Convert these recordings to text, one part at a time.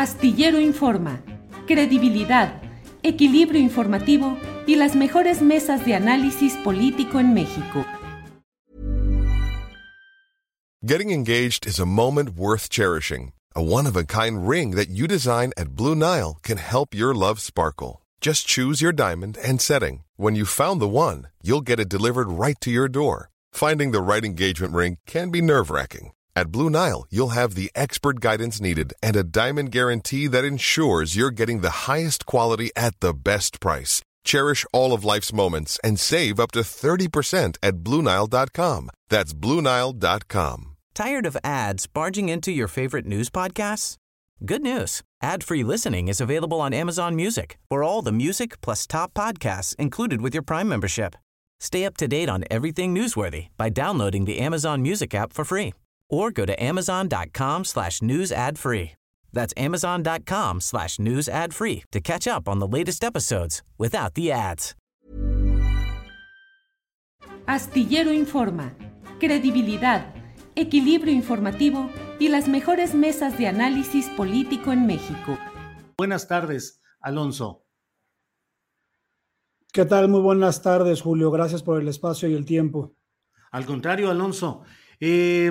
Astillero Informa, credibilidad, equilibrio informativo y las mejores mesas de análisis político en México. Getting engaged is a moment worth cherishing. A one-of-a-kind ring that you design at Blue Nile can help your love sparkle. Just choose your diamond and setting. When you found the one, you'll get it delivered right to your door. Finding the right engagement ring can be nerve-wracking. At Blue Nile, you'll have the expert guidance needed and a diamond guarantee that ensures you're getting the highest quality at the best price. Cherish all of life's moments and save up to 30% at BlueNile.com. That's BlueNile.com. Tired of ads barging into your favorite news podcasts? Good news. Ad-free listening is available on Amazon Music for all the music plus top podcasts included with your Prime membership. Stay up to date on everything newsworthy by downloading the Amazon Music app for free or go to amazon.com slash news ad free. That's amazon.com slash news ad free to catch up on the latest episodes without the ads. Astillero Informa, credibilidad, equilibrio informativo y las mejores mesas de análisis político en México. Buenas tardes, Alonso. ¿Qué tal? Muy buenas tardes, Julio. Gracias por el espacio y el tiempo. Al contrario, Alonso. Eh,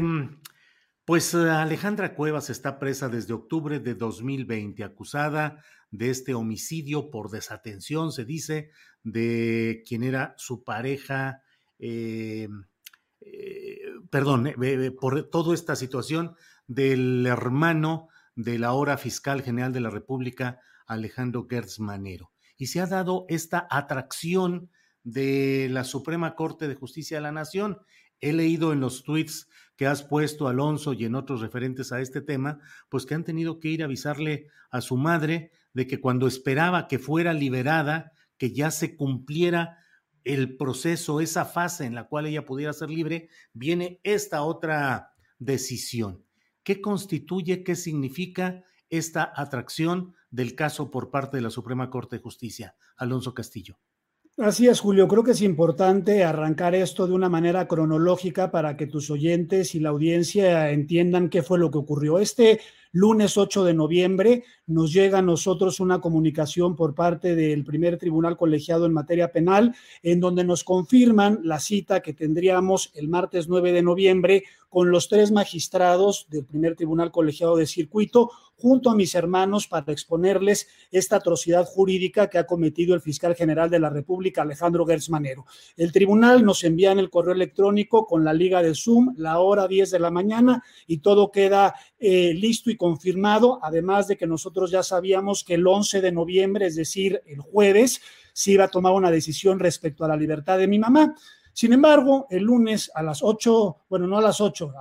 pues Alejandra Cuevas está presa desde octubre de 2020, acusada de este homicidio por desatención, se dice, de quien era su pareja, eh, eh, perdón, eh, por toda esta situación del hermano del ahora fiscal general de la República, Alejandro Gertz Manero. Y se ha dado esta atracción de la Suprema Corte de Justicia de la Nación. He leído en los tweets que has puesto, Alonso, y en otros referentes a este tema, pues que han tenido que ir a avisarle a su madre de que cuando esperaba que fuera liberada, que ya se cumpliera el proceso, esa fase en la cual ella pudiera ser libre, viene esta otra decisión. ¿Qué constituye, qué significa esta atracción del caso por parte de la Suprema Corte de Justicia? Alonso Castillo. Así es, Julio. Creo que es importante arrancar esto de una manera cronológica para que tus oyentes y la audiencia entiendan qué fue lo que ocurrió. Este lunes 8 de noviembre nos llega a nosotros una comunicación por parte del primer tribunal colegiado en materia penal, en donde nos confirman la cita que tendríamos el martes 9 de noviembre con los tres magistrados del primer tribunal colegiado de circuito, junto a mis hermanos, para exponerles esta atrocidad jurídica que ha cometido el fiscal general de la República, Alejandro Gertz Manero. El tribunal nos envía en el correo electrónico con la liga de Zoom, la hora 10 de la mañana, y todo queda eh, listo y confirmado, además de que nosotros ya sabíamos que el 11 de noviembre, es decir, el jueves, se iba a tomar una decisión respecto a la libertad de mi mamá. Sin embargo, el lunes a las 8, bueno, no a las 8,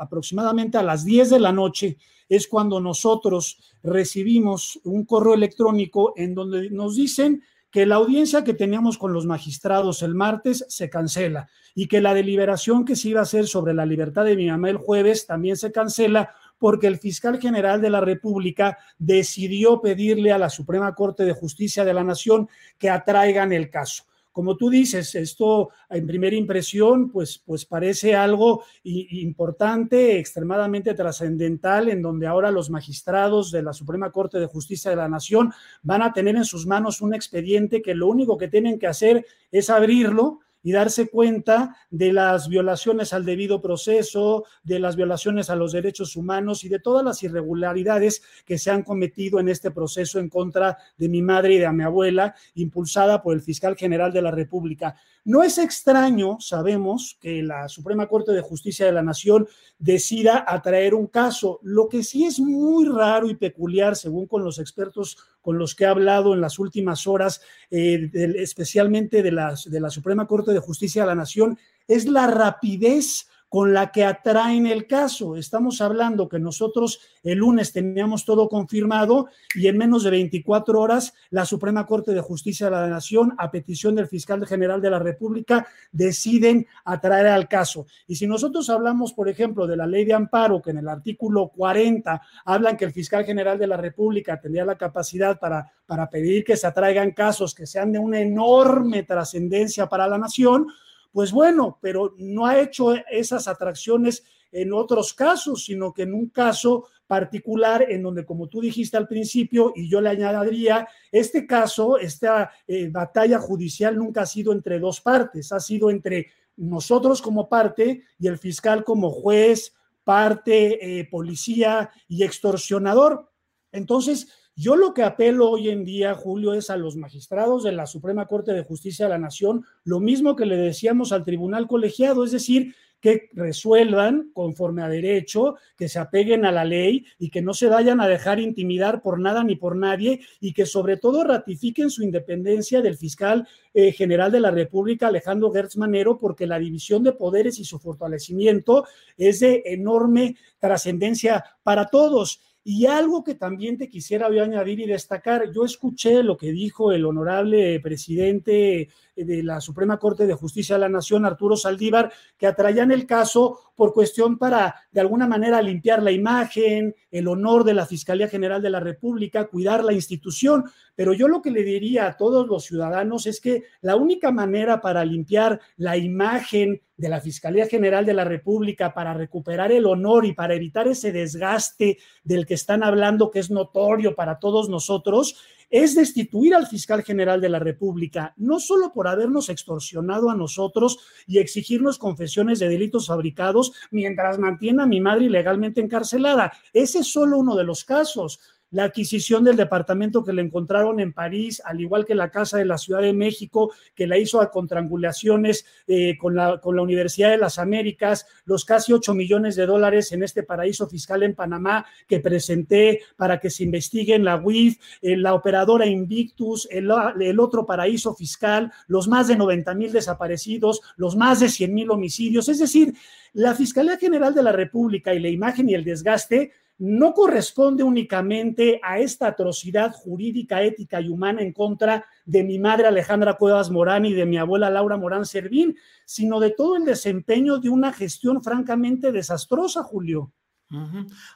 aproximadamente a las 10 de la noche, es cuando nosotros recibimos un correo electrónico en donde nos dicen que la audiencia que teníamos con los magistrados el martes se cancela y que la deliberación que se iba a hacer sobre la libertad de mi mamá el jueves también se cancela porque el fiscal general de la República decidió pedirle a la Suprema Corte de Justicia de la Nación que atraigan el caso. Como tú dices, esto en primera impresión, pues, pues parece algo importante, extremadamente trascendental, en donde ahora los magistrados de la Suprema Corte de Justicia de la Nación van a tener en sus manos un expediente que lo único que tienen que hacer es abrirlo y darse cuenta de las violaciones al debido proceso, de las violaciones a los derechos humanos y de todas las irregularidades que se han cometido en este proceso en contra de mi madre y de mi abuela, impulsada por el fiscal general de la República. No es extraño, sabemos, que la Suprema Corte de Justicia de la Nación decida atraer un caso. Lo que sí es muy raro y peculiar, según con los expertos con los que he hablado en las últimas horas, eh, especialmente de la, de la Suprema Corte de Justicia de la Nación, es la rapidez con la que atraen el caso. Estamos hablando que nosotros el lunes teníamos todo confirmado y en menos de 24 horas la Suprema Corte de Justicia de la Nación, a petición del fiscal general de la República, deciden atraer al caso. Y si nosotros hablamos, por ejemplo, de la ley de amparo, que en el artículo 40 hablan que el fiscal general de la República tendría la capacidad para, para pedir que se atraigan casos que sean de una enorme trascendencia para la nación, pues bueno, pero no ha hecho esas atracciones en otros casos, sino que en un caso particular en donde, como tú dijiste al principio, y yo le añadiría, este caso, esta eh, batalla judicial nunca ha sido entre dos partes, ha sido entre nosotros como parte y el fiscal como juez, parte, eh, policía y extorsionador. Entonces, yo lo que apelo hoy en día, Julio, es a los magistrados de la Suprema Corte de Justicia de la Nación, lo mismo que le decíamos al tribunal colegiado, es decir, que resuelvan conforme a derecho, que se apeguen a la ley y que no se vayan a dejar intimidar por nada ni por nadie y que sobre todo ratifiquen su independencia del fiscal eh, general de la República, Alejandro Gertz Manero, porque la división de poderes y su fortalecimiento es de enorme trascendencia para todos. Y algo que también te quisiera añadir y destacar, yo escuché lo que dijo el honorable presidente de la Suprema Corte de Justicia de la Nación, Arturo Saldívar, que atraían el caso por cuestión para, de alguna manera, limpiar la imagen, el honor de la Fiscalía General de la República, cuidar la institución. Pero yo lo que le diría a todos los ciudadanos es que la única manera para limpiar la imagen de la Fiscalía General de la República, para recuperar el honor y para evitar ese desgaste del que están hablando, que es notorio para todos nosotros, es destituir al fiscal general de la República, no solo por habernos extorsionado a nosotros y exigirnos confesiones de delitos fabricados mientras mantiene a mi madre ilegalmente encarcelada. Ese es solo uno de los casos la adquisición del departamento que le encontraron en París, al igual que la Casa de la Ciudad de México, que la hizo a contrangulaciones eh, con, la, con la Universidad de las Américas, los casi 8 millones de dólares en este paraíso fiscal en Panamá que presenté para que se investigue en la en eh, la operadora Invictus, el, el, otro paraíso fiscal, los más de 90 mil desaparecidos, los más de 100 mil homicidios. Es decir, la Fiscalía General de la República y la imagen y el desgaste no corresponde únicamente a esta atrocidad jurídica, ética y humana en contra de mi madre Alejandra Cuevas Morán y de mi abuela Laura Morán Servín, sino de todo el desempeño de una gestión francamente desastrosa, Julio.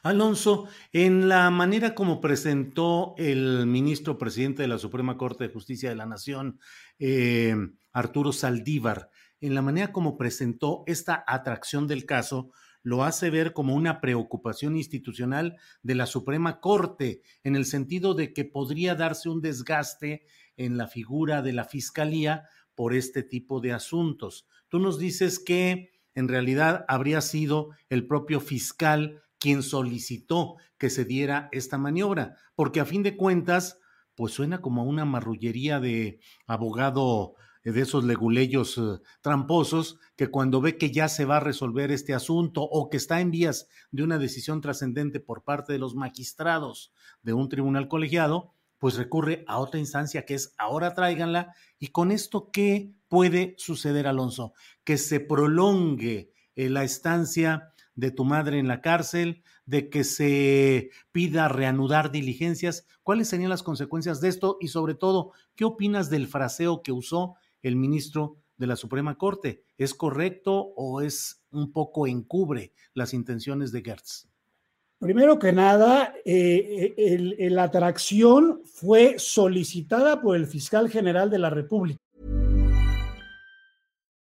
Alonso, en la manera como presentó el ministro presidente de la Suprema Corte de Justicia de la Nación, eh, Arturo Saldívar, en la manera como presentó esta atracción del caso, lo hace ver como una preocupación institucional de la Suprema Corte, en el sentido de que podría darse un desgaste en la figura de la Fiscalía por este tipo de asuntos. Tú nos dices que en realidad habría sido el propio fiscal quien solicitó que se diera esta maniobra, porque a fin de cuentas, pues suena como una marrullería de abogado de esos leguleyos eh, tramposos que cuando ve que ya se va a resolver este asunto o que está en vías de una decisión trascendente por parte de los magistrados de un tribunal colegiado, pues recurre a otra instancia que es ahora tráiganla y con esto qué puede suceder Alonso que se prolongue eh, la estancia de tu madre en la cárcel, de que se pida reanudar diligencias. ¿Cuáles serían las consecuencias de esto? Y sobre todo, ¿qué opinas del fraseo que usó el ministro de la Suprema Corte. ¿Es correcto o es un poco encubre las intenciones de Gertz? Primero que nada, eh, la atracción fue solicitada por el fiscal general de la República.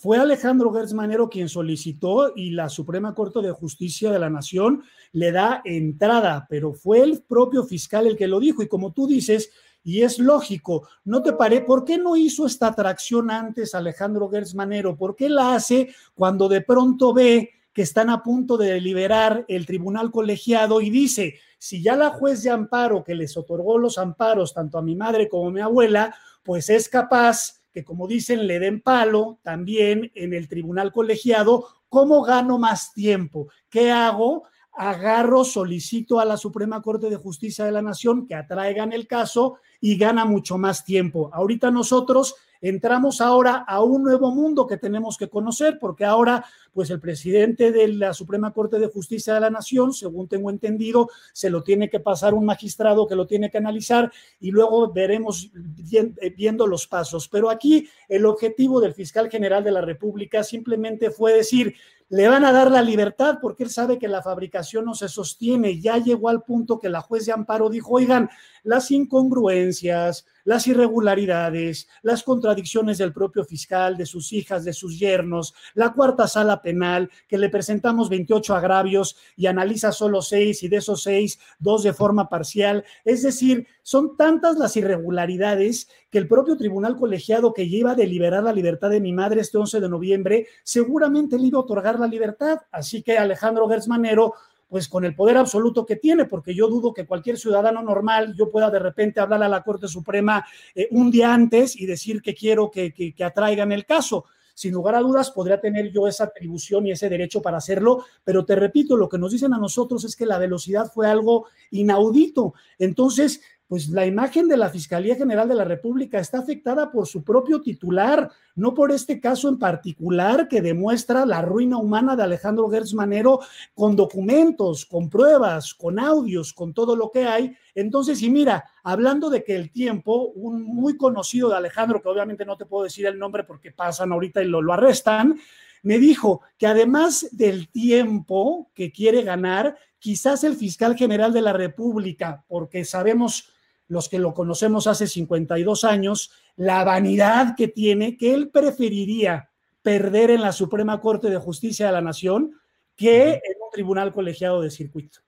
Fue Alejandro Gertz Manero quien solicitó y la Suprema Corte de Justicia de la Nación le da entrada, pero fue el propio fiscal el que lo dijo. Y como tú dices, y es lógico, ¿no te paré? ¿Por qué no hizo esta atracción antes Alejandro Gertz Manero? ¿Por qué la hace cuando de pronto ve que están a punto de deliberar el tribunal colegiado y dice, si ya la juez de amparo que les otorgó los amparos tanto a mi madre como a mi abuela, pues es capaz que, como dicen, le den palo también en el tribunal colegiado, ¿cómo gano más tiempo? ¿Qué hago? agarro, solicito a la Suprema Corte de Justicia de la Nación que atraigan el caso y gana mucho más tiempo. Ahorita nosotros entramos ahora a un nuevo mundo que tenemos que conocer, porque ahora, pues el presidente de la Suprema Corte de Justicia de la Nación, según tengo entendido, se lo tiene que pasar un magistrado que lo tiene que analizar y luego veremos eh, viendo los pasos. Pero aquí el objetivo del fiscal general de la República simplemente fue decir, le van a dar la libertad porque él sabe que la fabricación no se sostiene. Ya llegó al punto que la juez de amparo dijo, oigan, las incongruencias, las irregularidades, las contradicciones del propio fiscal, de sus hijas, de sus yernos, la cuarta sala penal, que le presentamos 28 agravios y analiza solo seis y de esos seis, dos de forma parcial. Es decir, son tantas las irregularidades que el propio tribunal colegiado que lleva a deliberar la libertad de mi madre este 11 de noviembre, seguramente le iba a otorgar la libertad. Así que Alejandro Gersmanero pues con el poder absoluto que tiene, porque yo dudo que cualquier ciudadano normal yo pueda de repente hablar a la Corte Suprema eh, un día antes y decir que quiero que, que, que atraigan el caso sin lugar a dudas podría tener yo esa atribución y ese derecho para hacerlo, pero te repito, lo que nos dicen a nosotros es que la velocidad fue algo inaudito. Entonces, pues la imagen de la Fiscalía General de la República está afectada por su propio titular, no por este caso en particular que demuestra la ruina humana de Alejandro Gertz Manero con documentos, con pruebas, con audios, con todo lo que hay. Entonces, y mira, hablando de que el tiempo, un muy conocido de Alejandro, que obviamente no te puedo decir el nombre porque pasan ahorita y lo, lo arrestan, me dijo que además del tiempo que quiere ganar, quizás el fiscal general de la República, porque sabemos los que lo conocemos hace 52 años, la vanidad que tiene, que él preferiría perder en la Suprema Corte de Justicia de la Nación que en un tribunal colegiado de circuito.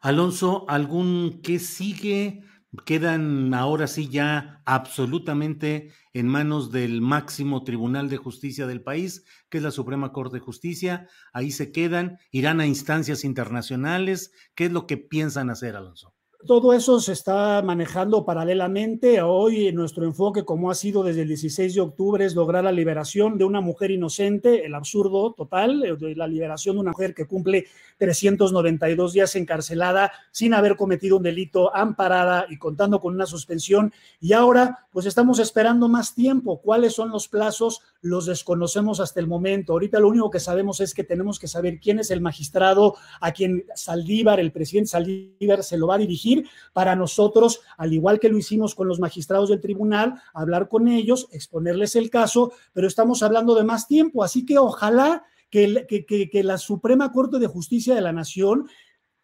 Alonso, ¿algún qué sigue? Quedan ahora sí ya absolutamente en manos del máximo tribunal de justicia del país, que es la Suprema Corte de Justicia. Ahí se quedan, irán a instancias internacionales. ¿Qué es lo que piensan hacer, Alonso? Todo eso se está manejando paralelamente. Hoy nuestro enfoque, como ha sido desde el 16 de octubre, es lograr la liberación de una mujer inocente, el absurdo total, de la liberación de una mujer que cumple 392 días encarcelada sin haber cometido un delito, amparada y contando con una suspensión. Y ahora, pues estamos esperando más tiempo. ¿Cuáles son los plazos? Los desconocemos hasta el momento. Ahorita lo único que sabemos es que tenemos que saber quién es el magistrado a quien Saldívar, el presidente Saldívar, se lo va a dirigir para nosotros, al igual que lo hicimos con los magistrados del tribunal, hablar con ellos, exponerles el caso, pero estamos hablando de más tiempo, así que ojalá que, que, la Suprema Corte de Justicia de la Nación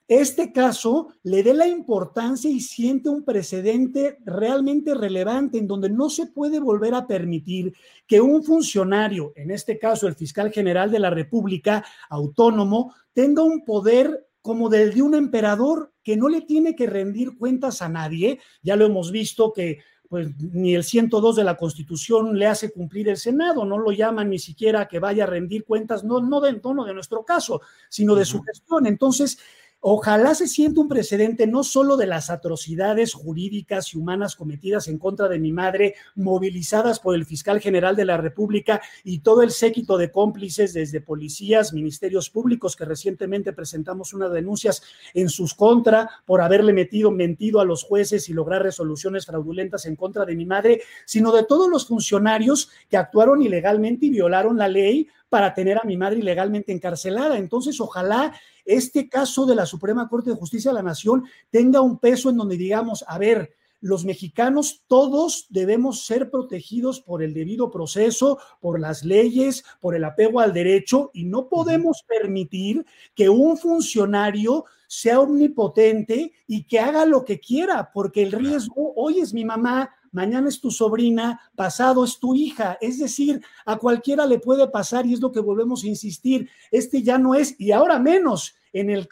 este caso le dé la importancia y siente un precedente realmente relevante en donde no se puede volver a permitir que un funcionario, en este caso el fiscal general de la República, autónomo, tenga un poder como del de un emperador que no le tiene que rendir cuentas a nadie. Ya lo hemos visto que pues ni el 102 de la Constitución le hace cumplir el Senado, no lo llaman ni siquiera que vaya a rendir cuentas, no, no del tono de nuestro caso, sino de su gestión. Entonces, Ojalá se sienta un precedente no solo de las atrocidades jurídicas y humanas cometidas en contra de mi madre, movilizadas por el fiscal general de la República y todo el séquito de cómplices desde policías, ministerios públicos, que recientemente presentamos unas denuncias en sus contra por haberle metido, mentido a los jueces y lograr resoluciones fraudulentas en contra de mi madre, sino de todos los funcionarios que actuaron ilegalmente y violaron la ley para tener a mi madre ilegalmente encarcelada. Entonces, ojalá este caso de la Suprema Corte de Justicia de la Nación tenga un peso en donde digamos, a ver, los mexicanos todos debemos ser protegidos por el debido proceso, por las leyes, por el apego al derecho y no podemos permitir que un funcionario sea omnipotente y que haga lo que quiera, porque el riesgo, hoy es mi mamá, mañana es tu sobrina, pasado es tu hija. Es decir, a cualquiera le puede pasar y es lo que volvemos a insistir. Este ya no es, y ahora menos, en el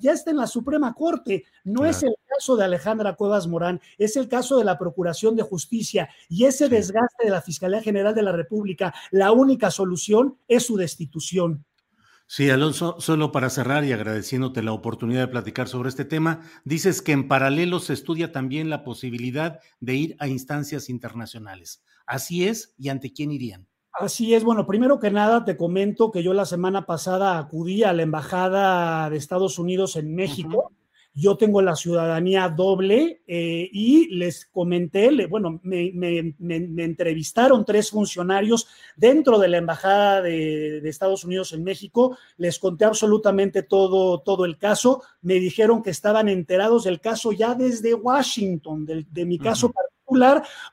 ya, está en la Suprema Corte. No es el caso de Alejandra Cuevas Morán, es el caso de la Procuración de Justicia y ese desgaste de la Fiscalía General de la República. La única solución es su destitución. Sí, Alonso, solo para cerrar y agradeciéndote la oportunidad de platicar sobre este tema, dices que en paralelo se estudia también la posibilidad de ir a instancias internacionales. ¿Así es? ¿Y ante quién irían? Así es, bueno, primero que nada te comento que yo la semana pasada acudí a la Embajada de Estados Unidos en México yo tengo la ciudadanía doble eh, y les comenté, bueno, me, entrevistaron tres funcionarios dentro de la Embajada de, Estados Unidos en México, les conté absolutamente todo, todo el caso, me dijeron que estaban enterados del caso ya desde Washington, de, mi caso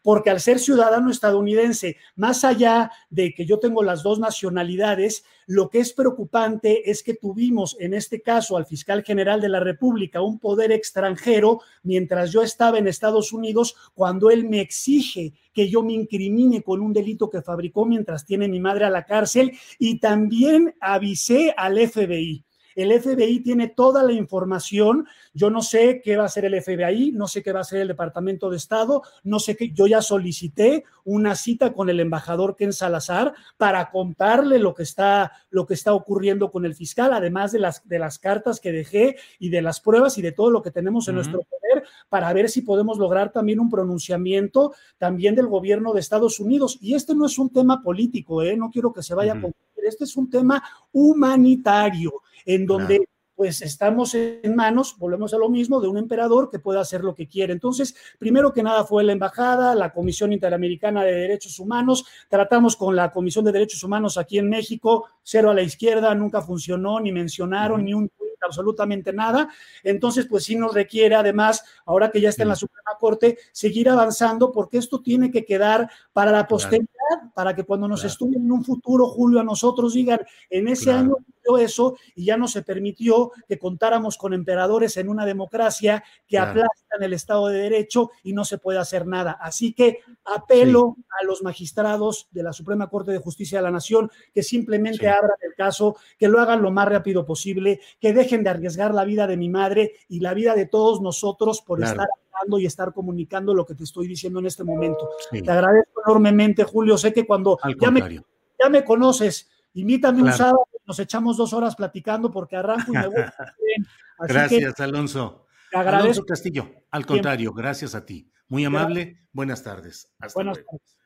porque al ser ciudadano estadounidense, más allá de que yo tengo las dos nacionalidades, lo que es preocupante es que tuvimos en este caso al fiscal general de la República un poder extranjero mientras yo estaba en Estados Unidos cuando él me exige que yo me incrimine con un delito que fabricó mientras tiene mi madre a la cárcel y también avisé al FBI. El FBI tiene toda la información. Yo no sé qué va a hacer el FBI, no sé qué va a hacer el Departamento de Estado, no sé qué. Yo ya solicité una cita con el embajador Ken Salazar para contarle lo que está, lo que está ocurriendo con el fiscal, además de las, de las cartas que dejé y de las pruebas y de todo lo que tenemos en nuestro poder para ver si podemos lograr también un pronunciamiento también del gobierno de Estados Unidos. Y este no es un tema político, ¿eh? no quiero que se vaya a este es un tema humanitario, en donde pues estamos en manos, volvemos a lo mismo, de un emperador que pueda hacer lo que quiere. Entonces, primero que nada fue la embajada, la Comisión Interamericana de Derechos Humanos, tratamos con la Comisión de Derechos Humanos aquí en México, cero a la izquierda, nunca funcionó, ni mencionaron, ni un absolutamente nada. Entonces, pues sí nos requiere, además, ahora que ya está en la Suprema Corte, seguir avanzando porque esto tiene que quedar para la posteridad, para que cuando nos estudien en un futuro, Julio, a nosotros digan, en ese año eso y ya no se permitió que contáramos con emperadores en una democracia que aplastan el Estado de Derecho y no se puede hacer nada. Así que apelo a los magistrados de la Suprema Corte de Justicia de la Nación que simplemente abran el caso, que lo hagan lo más rápido posible, que dejen de arriesgar la vida de mi madre y la vida de todos nosotros por estar hablando y estar comunicando lo que te estoy diciendo en este momento. Te agradezco enormemente, Julio. Sé que cuando ya me, ya me conoces, invítame un sábado nos echamos dos horas platicando porque arranco y me voy. gracias, Alonso. Alonso Castillo, al contrario, gracias a ti. Muy amable, buenas tardes. buenas tardes.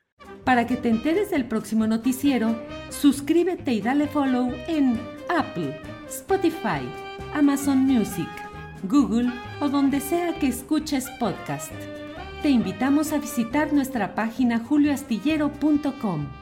Para que te enteres del próximo noticiero, suscríbete y dale follow en Apple, Spotify, Amazon Music, Google o donde sea que escuches podcast. Te invitamos a visitar nuestra página julioastillero.com.